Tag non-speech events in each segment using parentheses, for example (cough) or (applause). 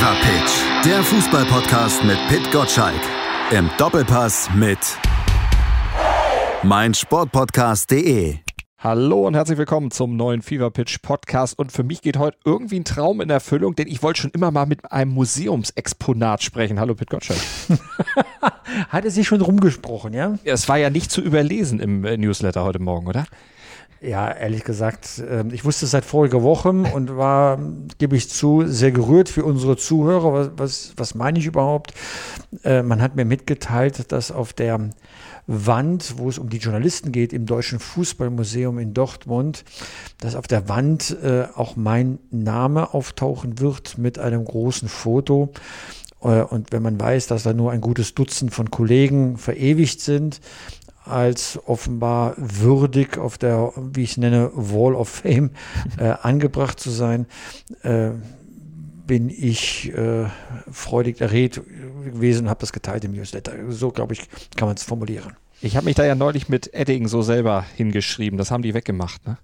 Fever Pitch, der Fußballpodcast mit Pit Gottschalk. Im Doppelpass mit meinsportpodcast.de. Hallo und herzlich willkommen zum neuen Fever Pitch Podcast. Und für mich geht heute irgendwie ein Traum in Erfüllung, denn ich wollte schon immer mal mit einem Museumsexponat sprechen. Hallo Pit Gottschalk. (laughs) Hat es sich schon rumgesprochen, ja? Es war ja nicht zu überlesen im äh, Newsletter heute Morgen, oder? Ja, ehrlich gesagt, ähm, ich wusste es seit voriger Woche und war, gebe ich zu, sehr gerührt für unsere Zuhörer. Was, was, was meine ich überhaupt? Äh, man hat mir mitgeteilt, dass auf der Wand, wo es um die Journalisten geht, im Deutschen Fußballmuseum in Dortmund, dass auf der Wand äh, auch mein Name auftauchen wird mit einem großen Foto. Äh, und wenn man weiß, dass da nur ein gutes Dutzend von Kollegen verewigt sind, als offenbar würdig auf der, wie ich es nenne, Wall of Fame (laughs) äh, angebracht zu sein, äh, bin ich äh, freudig erregt gewesen und habe das geteilt im Newsletter. So, glaube ich, kann man es formulieren. Ich habe mich da ja neulich mit Edding so selber hingeschrieben. Das haben die weggemacht, ne?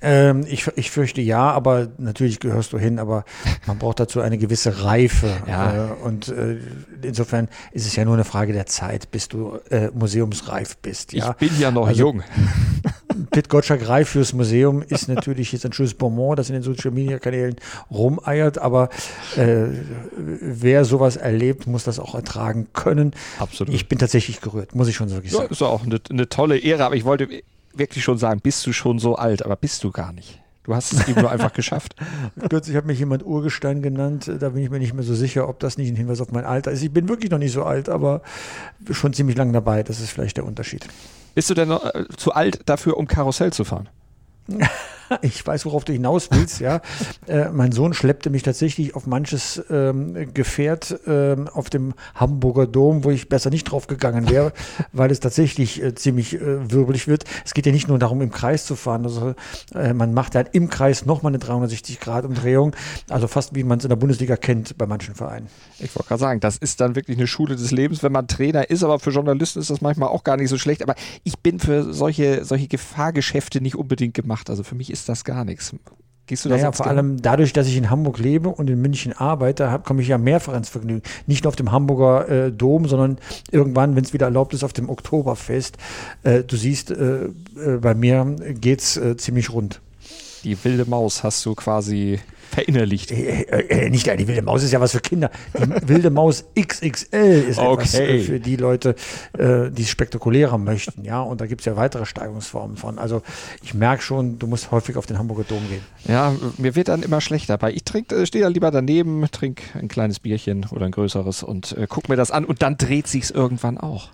Ähm, ich, ich fürchte ja, aber natürlich gehörst du hin, aber man braucht dazu eine gewisse Reife. Ja. Äh, und äh, insofern ist es ja nur eine Frage der Zeit, bis du äh, museumsreif bist. Ja? Ich bin ja noch also, jung. (laughs) Pit Gottschalk reif fürs Museum ist natürlich jetzt ein schönes Bonbon, das in den Social Media Kanälen rumeiert, aber äh, wer sowas erlebt, muss das auch ertragen können. Absolut. Ich bin tatsächlich gerührt, muss ich schon wirklich sagen. Ja, ist auch eine, eine tolle Ehre, aber ich wollte wirklich schon sagen, bist du schon so alt, aber bist du gar nicht. Du hast es eben nur einfach (laughs) geschafft. Kürzlich hat mich jemand Urgestein genannt. Da bin ich mir nicht mehr so sicher, ob das nicht ein Hinweis auf mein Alter ist. Ich bin wirklich noch nicht so alt, aber schon ziemlich lang dabei. Das ist vielleicht der Unterschied. Bist du denn noch, äh, zu alt dafür, um Karussell zu fahren? (laughs) ich weiß, worauf du hinaus willst, ja. Äh, mein Sohn schleppte mich tatsächlich auf manches ähm, Gefährt ähm, auf dem Hamburger Dom, wo ich besser nicht drauf gegangen wäre, (laughs) weil es tatsächlich äh, ziemlich äh, wirbelig wird. Es geht ja nicht nur darum, im Kreis zu fahren. Also äh, man macht halt im Kreis nochmal eine 360-Grad-Umdrehung. Also fast wie man es in der Bundesliga kennt bei manchen Vereinen. Ich wollte gerade sagen, das ist dann wirklich eine Schule des Lebens, wenn man Trainer ist, aber für Journalisten ist das manchmal auch gar nicht so schlecht. Aber ich bin für solche, solche Gefahrgeschäfte nicht unbedingt gemacht. Also für mich ist das gar nichts. Gehst du da naja, vor allem dadurch, dass ich in Hamburg lebe und in München arbeite, komme ich ja mehrfach ins Vergnügen. Nicht nur auf dem Hamburger äh, Dom, sondern irgendwann, wenn es wieder erlaubt ist, auf dem Oktoberfest. Äh, du siehst, äh, äh bei mir geht es äh, ziemlich rund. Die wilde Maus hast du quasi verinnerlicht. Äh, äh, äh, nicht die wilde Maus ist ja was für Kinder. Die wilde Maus XXL ist okay. etwas äh, für die Leute, äh, die es spektakulärer möchten. Ja, und da gibt es ja weitere Steigungsformen von. Also ich merke schon, du musst häufig auf den Hamburger Dom gehen. Ja, mir wird dann immer schlechter. Weil ich trinke, stehe da lieber daneben, trinke ein kleines Bierchen oder ein größeres und äh, guck mir das an und dann dreht sich es irgendwann auch.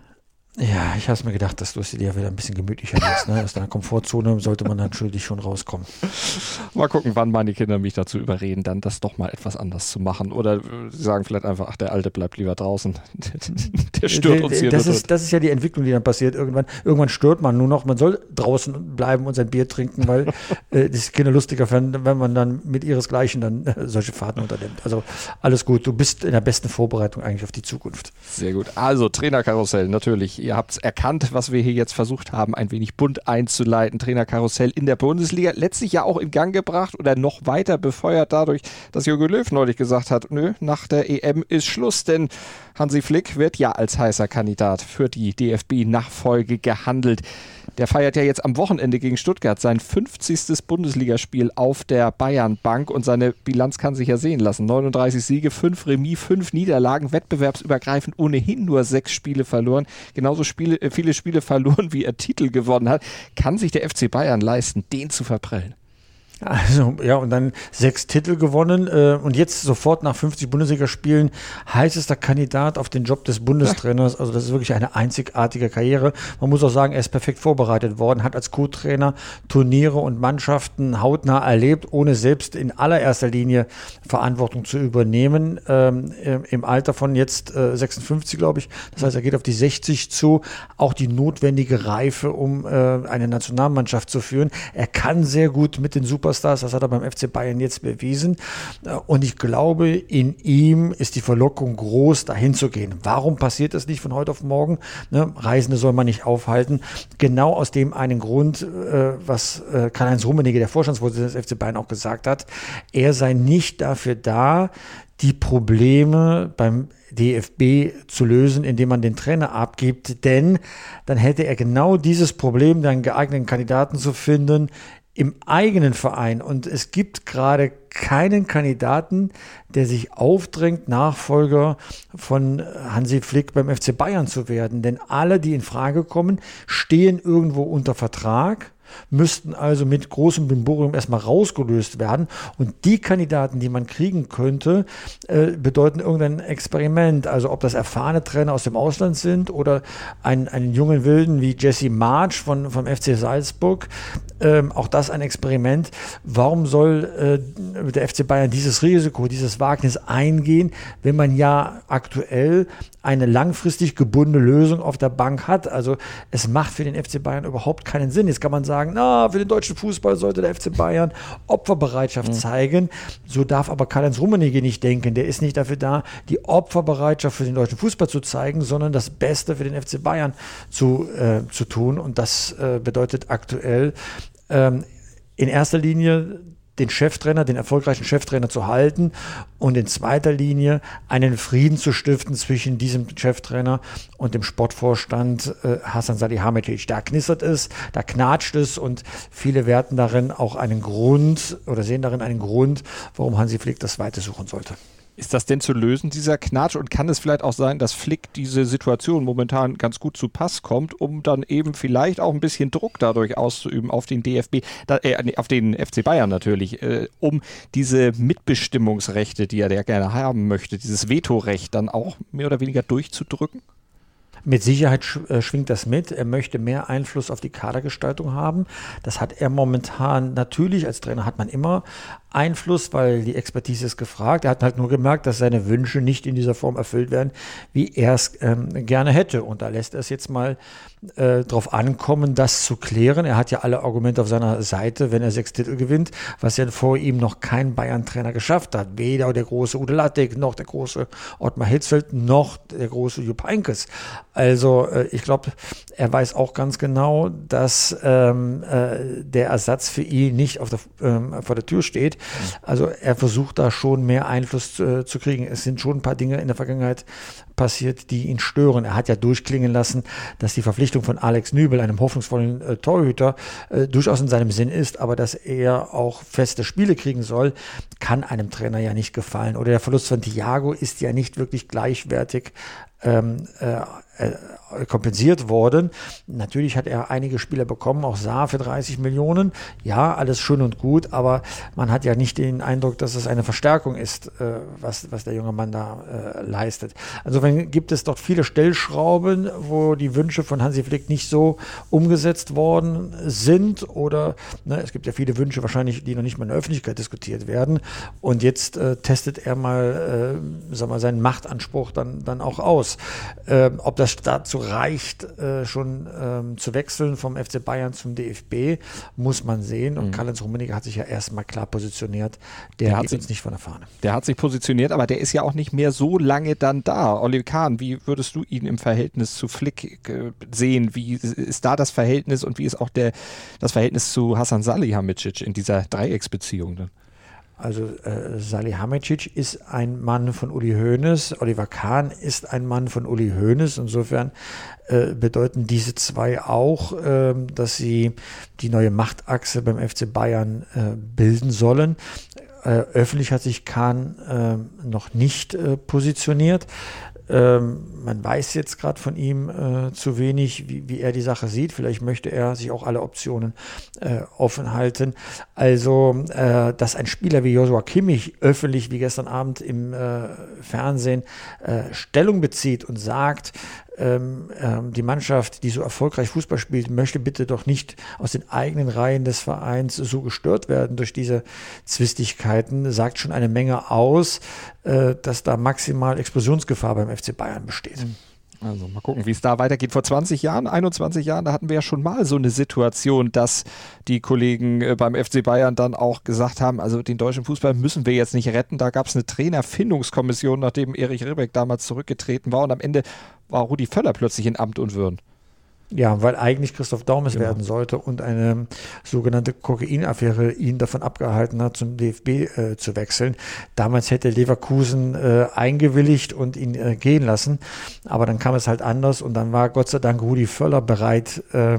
Ja, ich habe mir gedacht, dass du es dir wieder ein bisschen gemütlicher machst. Ne? Aus deiner Komfortzone sollte man natürlich schon rauskommen. Mal gucken, wann meine Kinder mich dazu überreden, dann das doch mal etwas anders zu machen. Oder sie sagen vielleicht einfach, ach, der Alte bleibt lieber draußen. (laughs) der stört uns hier. Das ist, das ist ja die Entwicklung, die dann passiert. Irgendwann, irgendwann stört man nur noch. Man soll draußen bleiben und sein Bier trinken, weil (laughs) äh, das Kinder lustiger finden, wenn man dann mit ihresgleichen dann äh, solche Fahrten unternimmt. Also alles gut. Du bist in der besten Vorbereitung eigentlich auf die Zukunft. Sehr gut. Also Trainerkarussell, natürlich Ihr habt es erkannt, was wir hier jetzt versucht haben, ein wenig bunt einzuleiten. Trainerkarussell in der Bundesliga. Letztlich ja auch in Gang gebracht oder noch weiter befeuert dadurch, dass Jürgen Löw neulich gesagt hat, nö, nach der EM ist Schluss, denn Hansi Flick wird ja als heißer Kandidat für die DFB-Nachfolge gehandelt. Der feiert ja jetzt am Wochenende gegen Stuttgart sein 50. Bundesligaspiel auf der Bayernbank und seine Bilanz kann sich ja sehen lassen. 39 Siege, 5 Remis, 5 Niederlagen, wettbewerbsübergreifend ohnehin nur 6 Spiele verloren. Genauso Spiele, äh, viele Spiele verloren, wie er Titel gewonnen hat. Kann sich der FC Bayern leisten, den zu verprellen? Also, ja, und dann sechs Titel gewonnen äh, und jetzt sofort nach 50 Bundesligaspielen heißester Kandidat auf den Job des Bundestrainers. Also, das ist wirklich eine einzigartige Karriere. Man muss auch sagen, er ist perfekt vorbereitet worden, hat als Co-Trainer Turniere und Mannschaften hautnah erlebt, ohne selbst in allererster Linie Verantwortung zu übernehmen. Ähm, Im Alter von jetzt äh, 56, glaube ich. Das heißt, er geht auf die 60 zu. Auch die notwendige Reife, um äh, eine Nationalmannschaft zu führen. Er kann sehr gut mit den Super Superstars. Das hat er beim FC Bayern jetzt bewiesen. Und ich glaube, in ihm ist die Verlockung groß, dahin zu gehen. Warum passiert das nicht von heute auf morgen? Ne? Reisende soll man nicht aufhalten. Genau aus dem einen Grund, äh, was äh, Karl-Heinz Rummenigge, der Vorstandsvorsitzende des FC Bayern, auch gesagt hat. Er sei nicht dafür da, die Probleme beim DFB zu lösen, indem man den Trainer abgibt, denn dann hätte er genau dieses Problem, dann geeigneten Kandidaten zu finden, im eigenen Verein. Und es gibt gerade keinen Kandidaten, der sich aufdrängt, Nachfolger von Hansi Flick beim FC Bayern zu werden. Denn alle, die in Frage kommen, stehen irgendwo unter Vertrag müssten also mit großem Bimborium erstmal rausgelöst werden. Und die Kandidaten, die man kriegen könnte, äh, bedeuten irgendein Experiment. Also ob das erfahrene Trainer aus dem Ausland sind oder ein, einen jungen Wilden wie Jesse March von, vom FC Salzburg. Ähm, auch das ein Experiment. Warum soll äh, der FC Bayern dieses Risiko, dieses Wagnis eingehen, wenn man ja aktuell eine langfristig gebundene Lösung auf der Bank hat? Also es macht für den FC Bayern überhaupt keinen Sinn. Jetzt kann man sagen, sagen, na, für den deutschen Fußball sollte der FC Bayern Opferbereitschaft mhm. zeigen. So darf aber Karl-Heinz Rummenigge nicht denken. Der ist nicht dafür da, die Opferbereitschaft für den deutschen Fußball zu zeigen, sondern das Beste für den FC Bayern zu, äh, zu tun. Und das äh, bedeutet aktuell ähm, in erster Linie den Cheftrainer, den erfolgreichen Cheftrainer zu halten und in zweiter Linie einen Frieden zu stiften zwischen diesem Cheftrainer und dem Sportvorstand äh, Hasan Salihamidzic. Da knistert es, da knatscht es und viele werten darin auch einen Grund oder sehen darin einen Grund, warum Hansi Flick das Weite suchen sollte. Ist das denn zu lösen, dieser Knatsch? Und kann es vielleicht auch sein, dass Flick diese Situation momentan ganz gut zu Pass kommt, um dann eben vielleicht auch ein bisschen Druck dadurch auszuüben auf den DFB, äh, auf den FC Bayern natürlich, äh, um diese Mitbestimmungsrechte, die er ja gerne haben möchte, dieses Vetorecht dann auch mehr oder weniger durchzudrücken? Mit Sicherheit äh, schwingt das mit. Er möchte mehr Einfluss auf die Kadergestaltung haben. Das hat er momentan natürlich. Als Trainer hat man immer Einfluss, weil die Expertise ist gefragt. Er hat halt nur gemerkt, dass seine Wünsche nicht in dieser Form erfüllt werden, wie er es ähm, gerne hätte. Und da lässt er es jetzt mal äh, darauf ankommen, das zu klären. Er hat ja alle Argumente auf seiner Seite, wenn er sechs Titel gewinnt, was ja vor ihm noch kein Bayern-Trainer geschafft hat. Weder der große Ude Lattek, noch der große Ottmar Hitzfeld, noch der große Jupp Heynckes. Also äh, ich glaube, er weiß auch ganz genau, dass ähm, äh, der Ersatz für ihn nicht auf der, ähm, vor der Tür steht. Also er versucht da schon mehr Einfluss äh, zu kriegen. Es sind schon ein paar Dinge in der Vergangenheit passiert, die ihn stören. Er hat ja durchklingen lassen, dass die Verpflichtung von Alex Nübel, einem hoffnungsvollen äh, Torhüter, äh, durchaus in seinem Sinn ist, aber dass er auch feste Spiele kriegen soll, kann einem Trainer ja nicht gefallen. Oder der Verlust von Thiago ist ja nicht wirklich gleichwertig ähm, äh, äh, kompensiert worden. Natürlich hat er einige Spieler bekommen, auch Saar für 30 Millionen. Ja, alles schön und gut, aber man hat ja nicht den Eindruck, dass es eine Verstärkung ist, äh, was, was der junge Mann da äh, leistet. Insofern gibt es dort viele Stellschrauben, wo die Wünsche von Hansi Flick nicht so umgesetzt worden sind oder ne, es gibt ja viele Wünsche wahrscheinlich, die noch nicht mal in der Öffentlichkeit diskutiert werden. Und jetzt äh, testet er mal, äh, sag mal seinen Machtanspruch dann, dann auch aus. Ähm, ob das dazu reicht, äh, schon ähm, zu wechseln vom FC Bayern zum DFB, muss man sehen. Und mhm. Karl-Heinz Rummenigge hat sich ja erstmal klar positioniert. Der, der hat sich, uns nicht von der Fahne. Der hat sich positioniert, aber der ist ja auch nicht mehr so lange dann da. Oliver Kahn, wie würdest du ihn im Verhältnis zu Flick äh, sehen? Wie ist da das Verhältnis und wie ist auch der, das Verhältnis zu Hasan Salihamidzic in dieser Dreiecksbeziehung dann? Also äh, Salihamidzic ist ein Mann von Uli Hoeneß, Oliver Kahn ist ein Mann von Uli Hoeneß. Insofern äh, bedeuten diese zwei auch, äh, dass sie die neue Machtachse beim FC Bayern äh, bilden sollen. Äh, öffentlich hat sich Kahn äh, noch nicht positioniert. Ähm, man weiß jetzt gerade von ihm äh, zu wenig, wie, wie, er die Sache sieht. Vielleicht möchte er sich auch alle Optionen äh, offen halten. Also, äh, dass ein Spieler wie Joshua Kimmich öffentlich wie gestern Abend im äh, Fernsehen äh, Stellung bezieht und sagt, ähm, ähm, die Mannschaft, die so erfolgreich Fußball spielt, möchte bitte doch nicht aus den eigenen Reihen des Vereins so gestört werden durch diese Zwistigkeiten, sagt schon eine Menge aus, äh, dass da maximal Explosionsgefahr beim FC Bayern besteht. Also mal gucken, wie es da weitergeht. Vor 20 Jahren, 21 Jahren, da hatten wir ja schon mal so eine Situation, dass die Kollegen äh, beim FC Bayern dann auch gesagt haben, also den deutschen Fußball müssen wir jetzt nicht retten. Da gab es eine Trainerfindungskommission, nachdem Erich Ribbeck damals zurückgetreten war und am Ende war Rudi Völler plötzlich in Amt und Würden. Ja, weil eigentlich Christoph Daumes genau. werden sollte und eine sogenannte Kokainaffäre ihn davon abgehalten hat, zum DFB äh, zu wechseln. Damals hätte Leverkusen äh, eingewilligt und ihn äh, gehen lassen, aber dann kam es halt anders und dann war Gott sei Dank Rudi Völler bereit äh,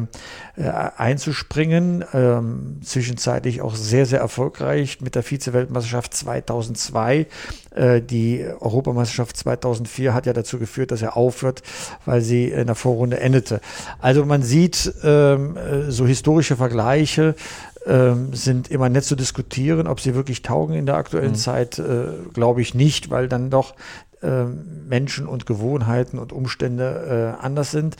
äh, einzuspringen. Ähm, zwischenzeitlich auch sehr, sehr erfolgreich mit der Vize-Weltmeisterschaft 2002. Äh, die Europameisterschaft 2004 hat ja dazu geführt, dass er aufhört, weil sie in der Vorrunde endete. Also man sieht ähm, äh, so historische Vergleiche ähm, sind immer nett zu diskutieren, ob sie wirklich taugen in der aktuellen mhm. Zeit, äh, glaube ich nicht, weil dann doch äh, Menschen und Gewohnheiten und Umstände äh, anders sind.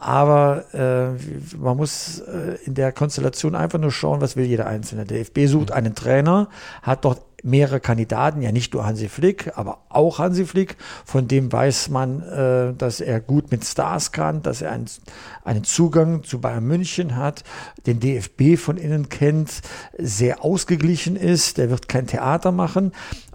Aber äh, man muss äh, in der Konstellation einfach nur schauen, was will jeder Einzelne. Der DFB sucht mhm. einen Trainer, hat dort mehrere Kandidaten, ja nicht nur Hansi Flick, aber auch Hansi Flick. Von dem weiß man, äh, dass er gut mit Stars kann, dass er einen, einen Zugang zu Bayern München hat, den DFB von innen kennt, sehr ausgeglichen ist, der wird kein Theater machen.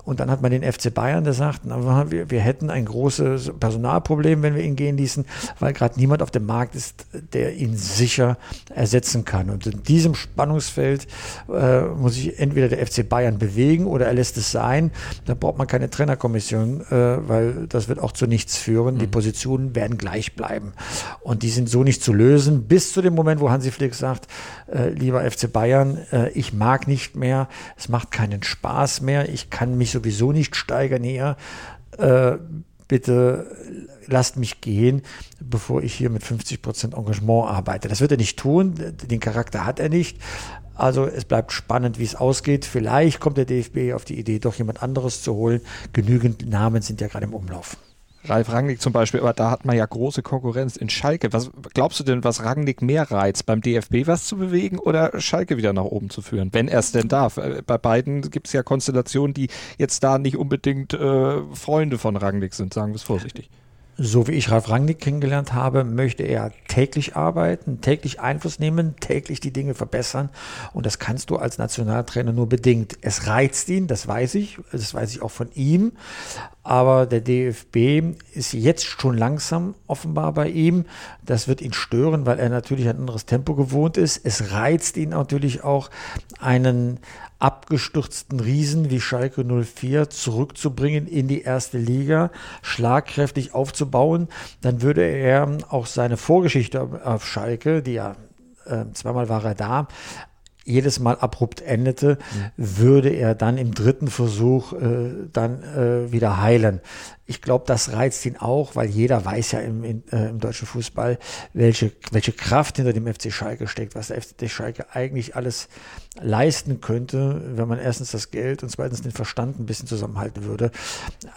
Und dann hat man den FC Bayern, der sagt, na, wir, wir hätten ein großes Personalproblem, wenn wir ihn gehen ließen, weil gerade niemand auf dem Markt ist, der ihn sicher ersetzen kann. Und in diesem Spannungsfeld äh, muss sich entweder der FC Bayern bewegen oder er lässt es sein. Da braucht man keine Trainerkommission, äh, weil das wird auch zu nichts führen. Mhm. Die Positionen werden gleich bleiben. Und die sind so nicht zu lösen, bis zu dem Moment, wo Hansi Flick sagt, äh, lieber FC Bayern, äh, ich mag nicht mehr, es macht keinen Spaß mehr, ich kann mich so sowieso nicht steigern hier. Äh, bitte lasst mich gehen, bevor ich hier mit 50 Prozent Engagement arbeite. Das wird er nicht tun, den Charakter hat er nicht. Also es bleibt spannend, wie es ausgeht. Vielleicht kommt der DFB auf die Idee, doch jemand anderes zu holen. Genügend Namen sind ja gerade im Umlauf. Ralf Rangnick zum Beispiel, aber da hat man ja große Konkurrenz in Schalke. Was glaubst du denn, was Rangnick mehr reizt, beim DFB was zu bewegen oder Schalke wieder nach oben zu führen, wenn er es denn darf? Äh, bei beiden gibt es ja Konstellationen, die jetzt da nicht unbedingt äh, Freunde von Rangnick sind, sagen wir es vorsichtig so wie ich Ralf Rangnick kennengelernt habe, möchte er täglich arbeiten, täglich Einfluss nehmen, täglich die Dinge verbessern. Und das kannst du als Nationaltrainer nur bedingt. Es reizt ihn, das weiß ich, das weiß ich auch von ihm. Aber der DFB ist jetzt schon langsam offenbar bei ihm. Das wird ihn stören, weil er natürlich ein anderes Tempo gewohnt ist. Es reizt ihn natürlich auch, einen abgestürzten Riesen wie Schalke 04 zurückzubringen in die erste Liga, schlagkräftig aufzubauen, dann würde er auch seine Vorgeschichte auf Schalke, die ja äh, zweimal war er da, jedes Mal abrupt endete, würde er dann im dritten Versuch äh, dann äh, wieder heilen. Ich glaube, das reizt ihn auch, weil jeder weiß ja im, in, äh, im deutschen Fußball, welche, welche Kraft hinter dem FC Schalke steckt, was der FC Schalke eigentlich alles leisten könnte, wenn man erstens das Geld und zweitens den Verstand ein bisschen zusammenhalten würde.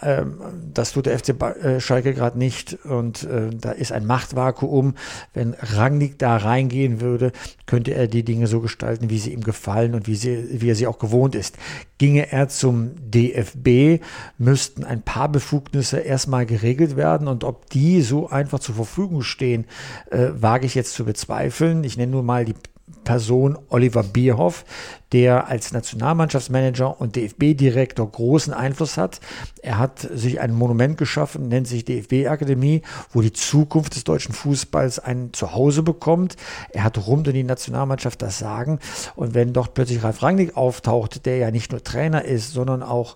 Ähm, das tut der FC äh, Schalke gerade nicht und äh, da ist ein Machtvakuum. Wenn Rangnick da reingehen würde, könnte er die Dinge so gestalten, wie sie ihm gefallen und wie, sie, wie er sie auch gewohnt ist. Ginge er zum DFB, müssten ein paar Befugnisse erstmal geregelt werden und ob die so einfach zur Verfügung stehen, äh, wage ich jetzt zu bezweifeln. Ich nenne nur mal die Person Oliver Bierhoff, der als Nationalmannschaftsmanager und DFB-Direktor großen Einfluss hat. Er hat sich ein Monument geschaffen, nennt sich DFB-Akademie, wo die Zukunft des deutschen Fußballs ein Zuhause bekommt. Er hat rund um die Nationalmannschaft das Sagen. Und wenn dort plötzlich Ralf Rangnick auftaucht, der ja nicht nur Trainer ist, sondern auch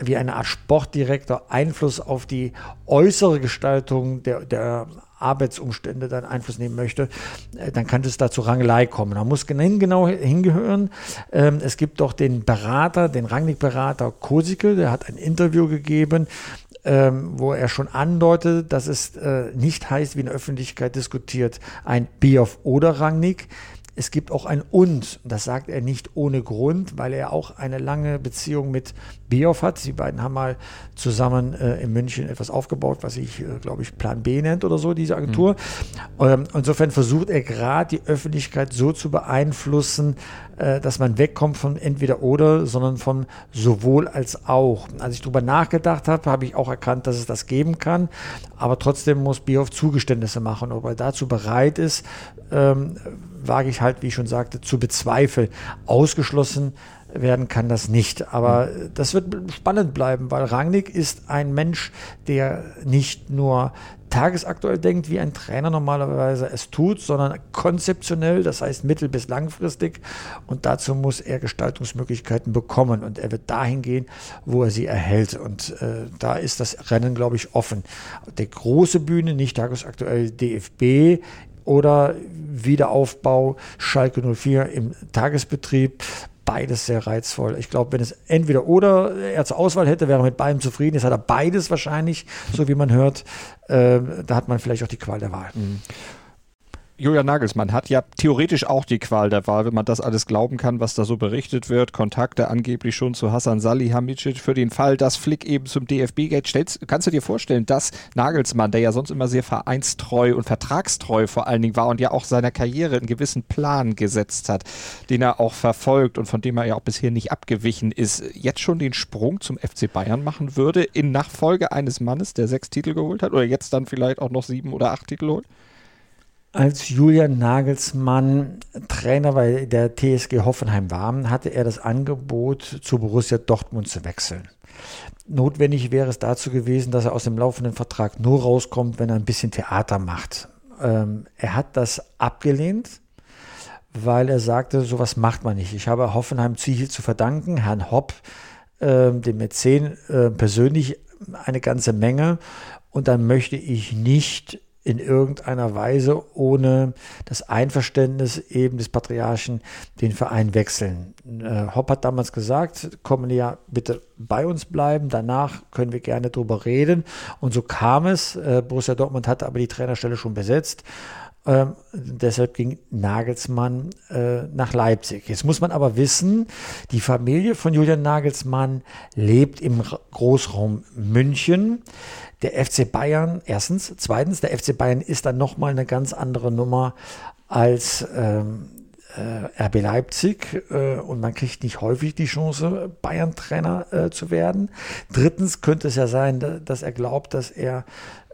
wie eine Art Sportdirektor Einfluss auf die äußere Gestaltung der, der Arbeitsumstände dann Einfluss nehmen möchte, äh, dann kann es da zu Rangelei kommen. Da muss genau hingehören. Ähm, es gibt doch den Berater, den Rangnick-Berater Kosikel, der hat ein Interview gegeben, ähm, wo er schon andeutet, dass es äh, nicht heißt, wie in der Öffentlichkeit diskutiert, ein Bioff oder Rangnick. Es gibt auch ein Und. Das sagt er nicht ohne Grund, weil er auch eine lange Beziehung mit Bioff hat. Die beiden haben mal zusammen äh, in München etwas aufgebaut, was sich, äh, glaube ich, Plan B nennt oder so, diese Agentur. Mhm. Ähm, insofern versucht er gerade die Öffentlichkeit so zu beeinflussen, äh, dass man wegkommt von entweder oder, sondern von sowohl als auch. Als ich darüber nachgedacht habe, habe ich auch erkannt, dass es das geben kann. Aber trotzdem muss Bioff Zugeständnisse machen. Ob er dazu bereit ist, ähm, wage ich halt, wie ich schon sagte, zu bezweifeln. Ausgeschlossen werden kann das nicht. Aber das wird spannend bleiben, weil Rangnick ist ein Mensch, der nicht nur tagesaktuell denkt, wie ein Trainer normalerweise es tut, sondern konzeptionell, das heißt mittel- bis langfristig. Und dazu muss er Gestaltungsmöglichkeiten bekommen. Und er wird dahin gehen, wo er sie erhält. Und äh, da ist das Rennen, glaube ich, offen. Die große Bühne, nicht tagesaktuell DFB, oder Wiederaufbau Schalke 04 im Tagesbetrieb beides sehr reizvoll. Ich glaube, wenn es entweder oder er zur Auswahl hätte, wäre er mit beidem zufrieden. Jetzt hat er beides wahrscheinlich, so wie man hört. Äh, da hat man vielleicht auch die Qual der Wahl. Mhm. Julian Nagelsmann hat ja theoretisch auch die Qual der Wahl, wenn man das alles glauben kann, was da so berichtet wird. Kontakte angeblich schon zu Hassan Salihamidzic für den Fall, dass Flick eben zum DFB geht. Stellst, kannst du dir vorstellen, dass Nagelsmann, der ja sonst immer sehr vereinstreu und vertragstreu vor allen Dingen war und ja auch seiner Karriere einen gewissen Plan gesetzt hat, den er auch verfolgt und von dem er ja auch bisher nicht abgewichen ist, jetzt schon den Sprung zum FC Bayern machen würde in Nachfolge eines Mannes, der sechs Titel geholt hat oder jetzt dann vielleicht auch noch sieben oder acht Titel holt? Als Julian Nagelsmann Trainer bei der TSG Hoffenheim war, hatte er das Angebot, zu Borussia Dortmund zu wechseln. Notwendig wäre es dazu gewesen, dass er aus dem laufenden Vertrag nur rauskommt, wenn er ein bisschen Theater macht. Ähm, er hat das abgelehnt, weil er sagte, sowas macht man nicht. Ich habe Hoffenheim viel zu verdanken, Herrn Hopp, äh, dem Mäzen, äh, persönlich eine ganze Menge. Und dann möchte ich nicht in irgendeiner Weise ohne das Einverständnis eben des Patriarchen den Verein wechseln. Äh, Hopp hat damals gesagt, kommen ja bitte bei uns bleiben, danach können wir gerne drüber reden. Und so kam es. Äh, Borussia Dortmund hatte aber die Trainerstelle schon besetzt. Ähm, deshalb ging Nagelsmann äh, nach Leipzig. Jetzt muss man aber wissen, die Familie von Julian Nagelsmann lebt im Großraum München der FC Bayern, erstens. Zweitens, der FC Bayern ist dann nochmal eine ganz andere Nummer als ähm, äh, RB Leipzig äh, und man kriegt nicht häufig die Chance, Bayern-Trainer äh, zu werden. Drittens könnte es ja sein, dass er glaubt, dass er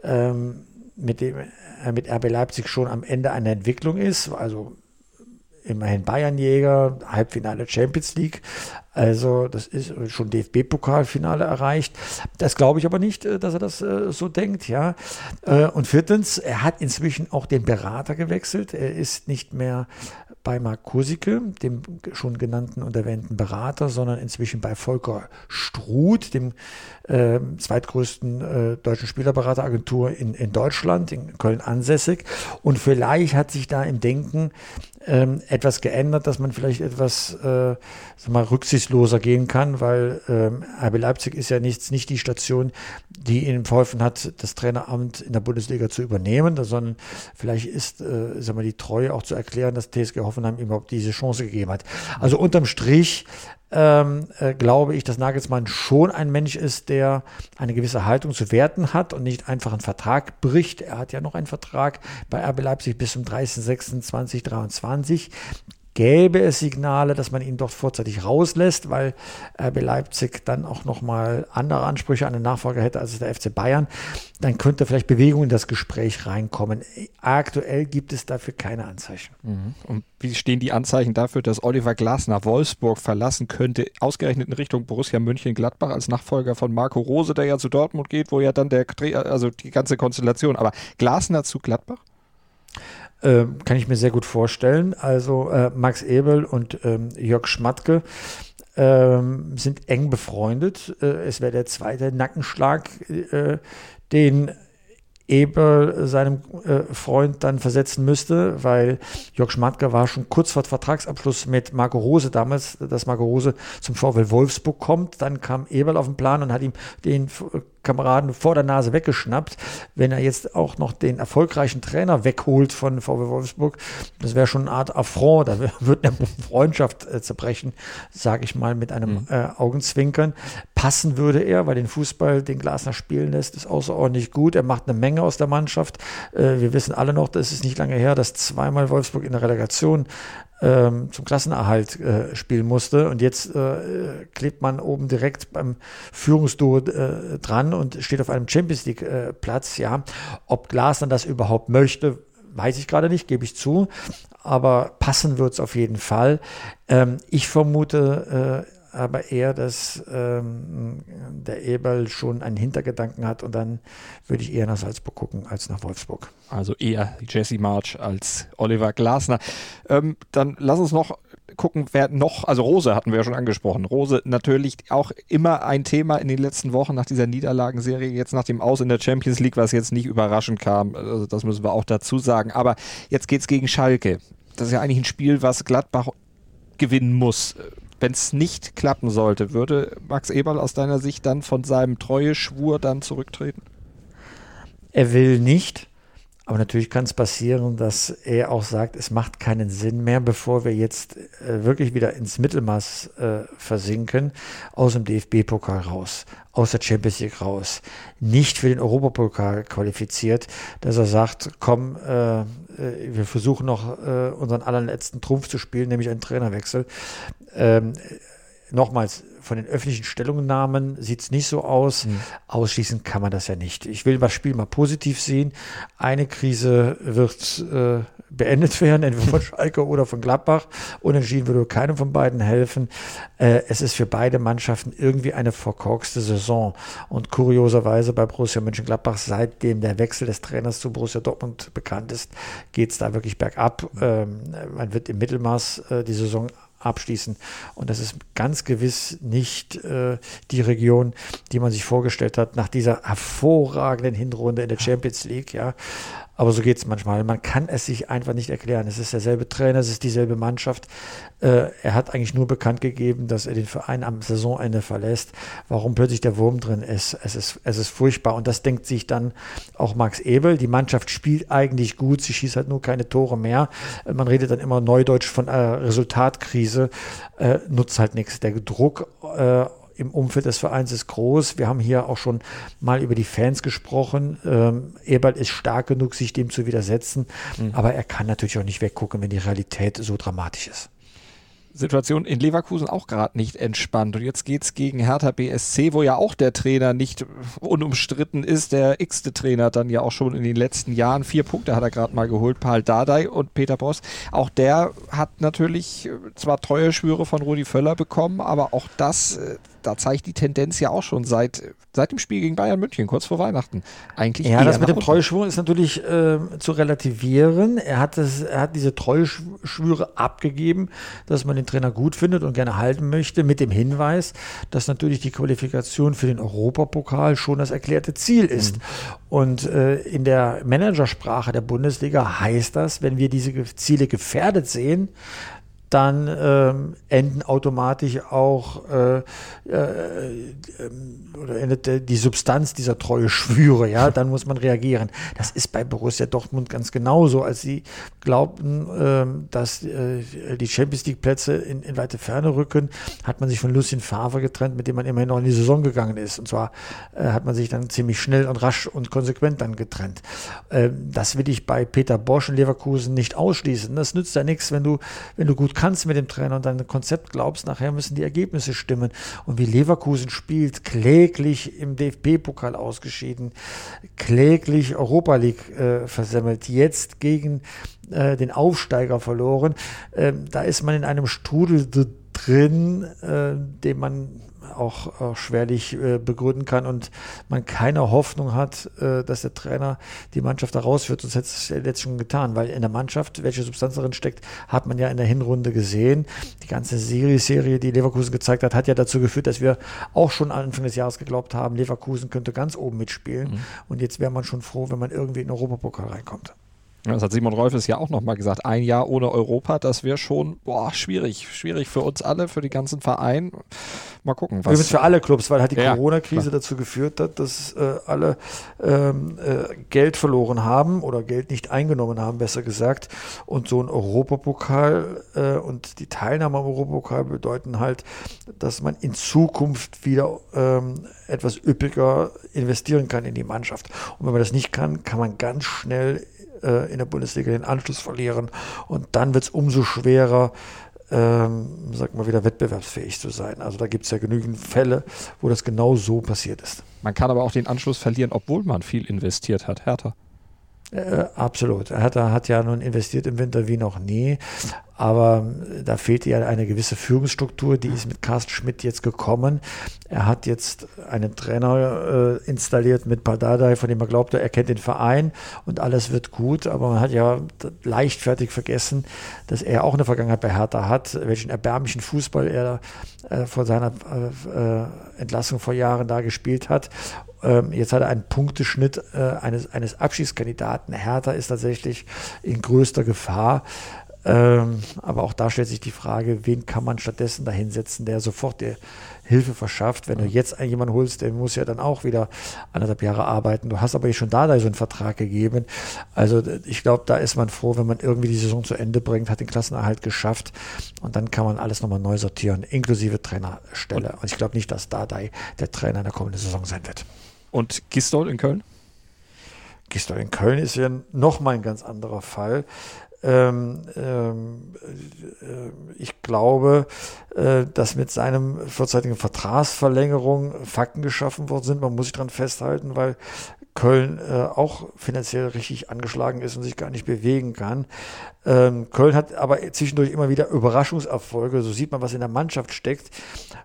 ähm, mit, dem, äh, mit RB Leipzig schon am Ende einer Entwicklung ist. Also immerhin Bayernjäger, Halbfinale Champions League. Also das ist schon DFB-Pokalfinale erreicht. Das glaube ich aber nicht, äh, dass er das äh, so denkt. Ja. Äh, und viertens, er hat inzwischen auch den Berater gewechselt. Er ist nicht mehr bei Marc Kursicke, dem schon genannten und erwähnten Berater, sondern inzwischen bei Volker Struth, dem äh, zweitgrößten äh, deutschen Spielerberateragentur in, in Deutschland, in Köln ansässig. Und vielleicht hat sich da im Denken ähm, etwas geändert, dass man vielleicht etwas äh, mal, rücksichtsloser gehen kann, weil ähm, RB Leipzig ist ja nicht, nicht die Station, die ihnen verholfen hat, das Traineramt in der Bundesliga zu übernehmen, sondern vielleicht ist äh, sag mal, die Treue auch zu erklären, dass TSG Hoffenheim überhaupt diese Chance gegeben hat. Also unterm Strich ähm, äh, glaube ich, dass Nagelsmann schon ein Mensch ist, der eine gewisse Haltung zu werten hat und nicht einfach einen Vertrag bricht. Er hat ja noch einen Vertrag bei RB Leipzig bis zum 30.06.2023 gäbe es Signale, dass man ihn dort vorzeitig rauslässt, weil RB Leipzig dann auch nochmal andere Ansprüche an den Nachfolger hätte als der FC Bayern, dann könnte vielleicht Bewegung in das Gespräch reinkommen. Aktuell gibt es dafür keine Anzeichen. Mhm. Und wie stehen die Anzeichen dafür, dass Oliver Glasner Wolfsburg verlassen könnte, ausgerechnet in Richtung Borussia München-Gladbach als Nachfolger von Marco Rose, der ja zu Dortmund geht, wo ja dann der, also die ganze Konstellation, aber Glasner zu Gladbach? Äh, kann ich mir sehr gut vorstellen. Also äh, Max Ebel und ähm, Jörg Schmatke ähm, sind eng befreundet. Äh, es wäre der zweite Nackenschlag, äh, den Eber seinem äh, Freund dann versetzen müsste, weil Jörg Schmatke war schon kurz vor Vertragsabschluss mit Marco Rose damals, dass Marco Rose zum VfL Wolfsburg kommt. Dann kam Eberl auf den Plan und hat ihm den Kameraden vor der Nase weggeschnappt. Wenn er jetzt auch noch den erfolgreichen Trainer wegholt von VW Wolfsburg, das wäre schon eine Art Affront, da wird (laughs) eine Freundschaft äh, zerbrechen, sage ich mal mit einem mhm. äh, Augenzwinkern. Passen würde er, weil den Fußball, den Glasner spielen lässt, ist außerordentlich gut. Er macht eine Menge aus der Mannschaft. Äh, wir wissen alle noch, das ist nicht lange her, dass zweimal Wolfsburg in der Relegation ähm, zum Klassenerhalt äh, spielen musste. Und jetzt äh, klebt man oben direkt beim Führungsduo äh, dran und steht auf einem Champions League-Platz. Äh, ja, ob Glas dann das überhaupt möchte, weiß ich gerade nicht, gebe ich zu. Aber passen wird es auf jeden Fall. Ähm, ich vermute äh, aber eher, dass ähm, der Eberl schon einen Hintergedanken hat und dann würde ich eher nach Salzburg gucken als nach Wolfsburg. Also eher Jesse March als Oliver Glasner. Ähm, dann lass uns noch gucken, wer noch, also Rose hatten wir ja schon angesprochen. Rose natürlich auch immer ein Thema in den letzten Wochen nach dieser Niederlagenserie, jetzt nach dem Aus in der Champions League, was jetzt nicht überraschend kam. Also das müssen wir auch dazu sagen. Aber jetzt geht es gegen Schalke. Das ist ja eigentlich ein Spiel, was Gladbach gewinnen muss. Wenn es nicht klappen sollte, würde Max Eberl aus deiner Sicht dann von seinem Treueschwur dann zurücktreten? Er will nicht. Aber natürlich kann es passieren, dass er auch sagt, es macht keinen Sinn mehr, bevor wir jetzt äh, wirklich wieder ins Mittelmaß äh, versinken, aus dem DFB-Pokal raus, aus der Champions League raus, nicht für den Europapokal qualifiziert, dass er sagt, komm, äh, äh wir versuchen noch äh, unseren allerletzten Trumpf zu spielen, nämlich einen Trainerwechsel. Ähm, nochmals, von den öffentlichen Stellungnahmen sieht es nicht so aus. Mhm. Ausschließen kann man das ja nicht. Ich will das Spiel mal positiv sehen. Eine Krise wird äh, beendet (laughs) werden, entweder von Schalke oder von Gladbach. Unentschieden würde keinem von beiden helfen. Äh, es ist für beide Mannschaften irgendwie eine verkorkste Saison. Und kurioserweise bei Borussia Mönchengladbach, seitdem der Wechsel des Trainers zu Borussia Dortmund bekannt ist, geht es da wirklich bergab. Ähm, man wird im Mittelmaß äh, die Saison abschließen. Und das ist ganz gewiss nicht äh, die Region, die man sich vorgestellt hat nach dieser hervorragenden Hinrunde in der Champions League. Ja, aber so geht es manchmal. Man kann es sich einfach nicht erklären. Es ist derselbe Trainer, es ist dieselbe Mannschaft. Äh, er hat eigentlich nur bekannt gegeben, dass er den Verein am Saisonende verlässt. Warum plötzlich der Wurm drin ist, es ist, es ist furchtbar. Und das denkt sich dann auch Max Ebel. Die Mannschaft spielt eigentlich gut, sie schießt halt nur keine Tore mehr. Äh, man redet dann immer neudeutsch von einer Resultatkrise, äh, nutzt halt nichts. Der Druck äh, im Umfeld des Vereins ist groß. Wir haben hier auch schon mal über die Fans gesprochen. Ähm, Eberl ist stark genug, sich dem zu widersetzen, mhm. aber er kann natürlich auch nicht weggucken, wenn die Realität so dramatisch ist. Situation in Leverkusen auch gerade nicht entspannt. Und jetzt geht es gegen Hertha BSC, wo ja auch der Trainer nicht unumstritten ist. Der x-te Trainer dann ja auch schon in den letzten Jahren vier Punkte hat er gerade mal geholt, Paul Dardai und Peter Boss. Auch der hat natürlich äh, zwar treue Schwüre von Rudi Völler bekommen, aber auch das äh, da zeigt die Tendenz ja auch schon seit, seit dem Spiel gegen Bayern München, kurz vor Weihnachten. Eigentlich ja, das mit dem Treuschwur ist natürlich äh, zu relativieren. Er hat, das, er hat diese Treuschwüre abgegeben, dass man den Trainer gut findet und gerne halten möchte, mit dem Hinweis, dass natürlich die Qualifikation für den Europapokal schon das erklärte Ziel ist. Mhm. Und äh, in der Managersprache der Bundesliga heißt das, wenn wir diese Ziele gefährdet sehen, dann ähm, enden automatisch auch äh, äh, oder endet die Substanz dieser treue Schwüre, ja, dann muss man reagieren. Das ist bei Borussia Dortmund ganz genauso, als sie glaubten, ähm, dass äh, die Champions League Plätze in, in, weite Ferne rücken, hat man sich von Lucien Favre getrennt, mit dem man immerhin noch in die Saison gegangen ist. Und zwar äh, hat man sich dann ziemlich schnell und rasch und konsequent dann getrennt. Ähm, das will ich bei Peter Bosch in Leverkusen nicht ausschließen. Das nützt ja nichts, wenn du, wenn du gut kannst mit dem Trainer und dein Konzept glaubst, nachher müssen die Ergebnisse stimmen. Und wie Leverkusen spielt, kläglich im DFB-Pokal ausgeschieden, kläglich Europa League äh, versemmelt, jetzt gegen äh, den Aufsteiger verloren. Ähm, da ist man in einem Strudel drin, äh, den man auch, auch schwerlich äh, begründen kann und man keine Hoffnung hat, äh, dass der Trainer die Mannschaft da rausführt. Sonst hätte es jetzt schon getan, weil in der Mannschaft, welche Substanz darin steckt, hat man ja in der Hinrunde gesehen. Die ganze Serie-Serie, die Leverkusen gezeigt hat, hat ja dazu geführt, dass wir auch schon Anfang des Jahres geglaubt haben, Leverkusen könnte ganz oben mitspielen. Mhm. Und jetzt wäre man schon froh, wenn man irgendwie in den Europapokal reinkommt. Das hat Simon Rolfes ja auch nochmal gesagt. Ein Jahr ohne Europa, das wäre schon boah, schwierig. Schwierig für uns alle, für die ganzen Vereine. Mal gucken. Was Übrigens für alle Clubs, weil halt die ja, Corona-Krise dazu geführt hat, dass äh, alle ähm, äh, Geld verloren haben oder Geld nicht eingenommen haben, besser gesagt. Und so ein Europapokal äh, und die Teilnahme am Europapokal bedeuten halt, dass man in Zukunft wieder ähm, etwas üppiger investieren kann in die Mannschaft. Und wenn man das nicht kann, kann man ganz schnell äh, in der Bundesliga den Anschluss verlieren. Und dann wird es umso schwerer, ähm, sag mal, wieder wettbewerbsfähig zu sein. Also da gibt es ja genügend Fälle, wo das genau so passiert ist. Man kann aber auch den Anschluss verlieren, obwohl man viel investiert hat. Hertha. Äh, absolut. Hertha hat ja nun investiert im Winter wie noch nie. Aber da fehlt ja eine gewisse Führungsstruktur, die ist mit Carsten Schmidt jetzt gekommen. Er hat jetzt einen Trainer äh, installiert mit Pardadei, von dem er glaubte, er kennt den Verein und alles wird gut. Aber man hat ja leichtfertig vergessen, dass er auch eine Vergangenheit bei Hertha hat, welchen erbärmlichen Fußball er äh, vor seiner äh, äh Entlassung vor Jahren da gespielt hat. Ähm, jetzt hat er einen Punkteschnitt äh, eines, eines Abschiedskandidaten. Hertha ist tatsächlich in größter Gefahr. Ähm, aber auch da stellt sich die Frage, wen kann man stattdessen da hinsetzen, der sofort dir Hilfe verschafft. Wenn du jetzt jemanden holst, der muss ja dann auch wieder anderthalb Jahre arbeiten. Du hast aber schon da, da so einen Vertrag gegeben. Also ich glaube, da ist man froh, wenn man irgendwie die Saison zu Ende bringt, hat den Klassenerhalt geschafft und dann kann man alles nochmal neu sortieren, inklusive Trainerstelle. Und ich glaube nicht, dass Dardai der Trainer in der kommenden Saison sein wird. Und Gistol in Köln? Gistol in Köln ist ja nochmal ein ganz anderer Fall. Ähm, ähm, äh, ich glaube, äh, dass mit seinem vorzeitigen Vertragsverlängerung Fakten geschaffen worden sind. Man muss sich daran festhalten, weil Köln äh, auch finanziell richtig angeschlagen ist und sich gar nicht bewegen kann. Ähm, Köln hat aber zwischendurch immer wieder Überraschungserfolge. So sieht man, was in der Mannschaft steckt.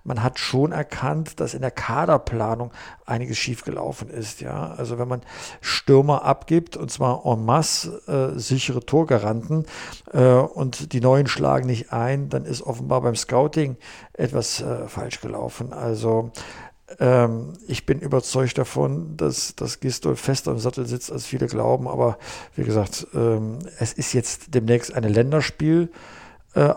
Man hat schon erkannt, dass in der Kaderplanung einiges schiefgelaufen ist. Ja, also wenn man Stürmer abgibt und zwar en masse äh, sichere Torgaranten äh, und die neuen schlagen nicht ein, dann ist offenbar beim Scouting etwas äh, falsch gelaufen. Also ich bin überzeugt davon, dass, dass Gistol fester im Sattel sitzt, als viele glauben. Aber wie gesagt, ähm, es ist jetzt demnächst eine Länderspiel. Äh.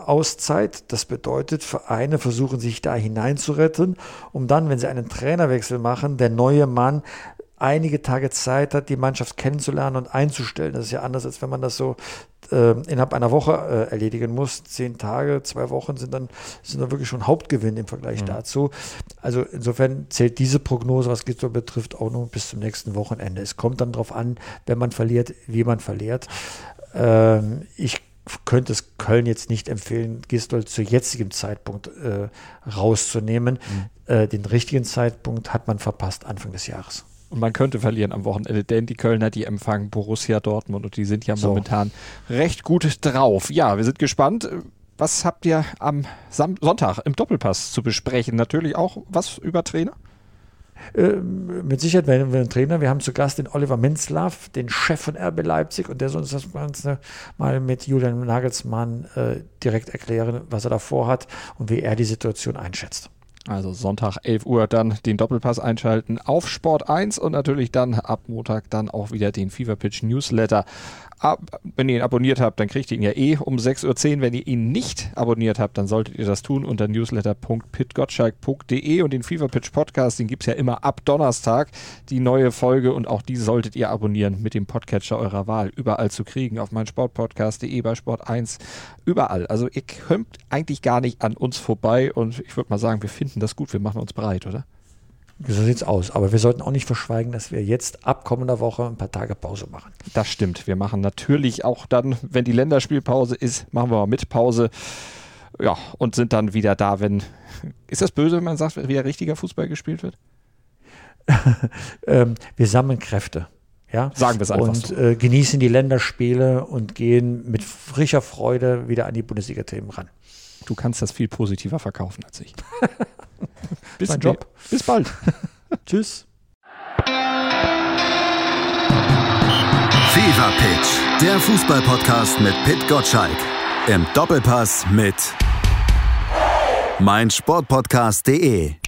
Das bedeutet, Vereine versuchen sich da hineinzuretten, um dann, wenn sie einen Trainerwechsel machen, der neue Mann einige Tage Zeit hat, die Mannschaft kennenzulernen und einzustellen. Das ist ja anders, als wenn man das so äh, innerhalb einer Woche äh, erledigen muss. Zehn Tage, zwei Wochen sind dann, sind dann wirklich schon Hauptgewinn im Vergleich mhm. dazu. Also insofern zählt diese Prognose, was Gistol betrifft, auch nur bis zum nächsten Wochenende. Es kommt dann darauf an, wenn man verliert, wie man verliert. Ähm, ich könnte es Köln jetzt nicht empfehlen, Gistol zu jetzigem Zeitpunkt äh, rauszunehmen. Mhm. Äh, den richtigen Zeitpunkt hat man verpasst Anfang des Jahres. Und man könnte verlieren am Wochenende, denn die Kölner, die empfangen Borussia Dortmund und die sind ja so. momentan recht gut drauf. Ja, wir sind gespannt. Was habt ihr am Sam Sonntag im Doppelpass zu besprechen? Natürlich auch was über Trainer? Äh, mit Sicherheit werden wir einen Trainer. Wir haben zu Gast den Oliver Minzlaff, den Chef von RB Leipzig, und der soll uns das Ganze mal mit Julian Nagelsmann äh, direkt erklären, was er da vorhat und wie er die Situation einschätzt. Also Sonntag 11 Uhr dann den Doppelpass einschalten auf Sport 1 und natürlich dann ab Montag dann auch wieder den Fever Pitch Newsletter ab, wenn ihr ihn abonniert habt, dann kriegt ihr ihn ja eh um 6.10 Uhr. Wenn ihr ihn nicht abonniert habt, dann solltet ihr das tun unter newsletter.pitgottschalk.de und den Fever Pitch Podcast, den gibt es ja immer ab Donnerstag, die neue Folge und auch die solltet ihr abonnieren mit dem Podcatcher eurer Wahl. Überall zu kriegen, auf meinsportpodcast.de, bei Sport 1, überall. Also ihr kommt eigentlich gar nicht an uns vorbei und ich würde mal sagen, wir finden das gut, wir machen uns bereit, oder? So sieht's aus. Aber wir sollten auch nicht verschweigen, dass wir jetzt ab kommender Woche ein paar Tage Pause machen. Das stimmt. Wir machen natürlich auch dann, wenn die Länderspielpause ist, machen wir mal mit Pause. Ja, und sind dann wieder da, wenn. Ist das böse, wenn man sagt, wie der richtiger Fußball gespielt wird? (laughs) ähm, wir sammeln Kräfte. Ja? Sagen wir es einfach. Und so. äh, genießen die Länderspiele und gehen mit frischer Freude wieder an die Bundesliga-Themen ran. Du kannst das viel positiver verkaufen als ich. (laughs) Bis, mein Job. Bis bald. (laughs) Tschüss. Fever Pitch, der Fußballpodcast mit Pit Gottschalk. Im Doppelpass mit meinsportpodcast.de.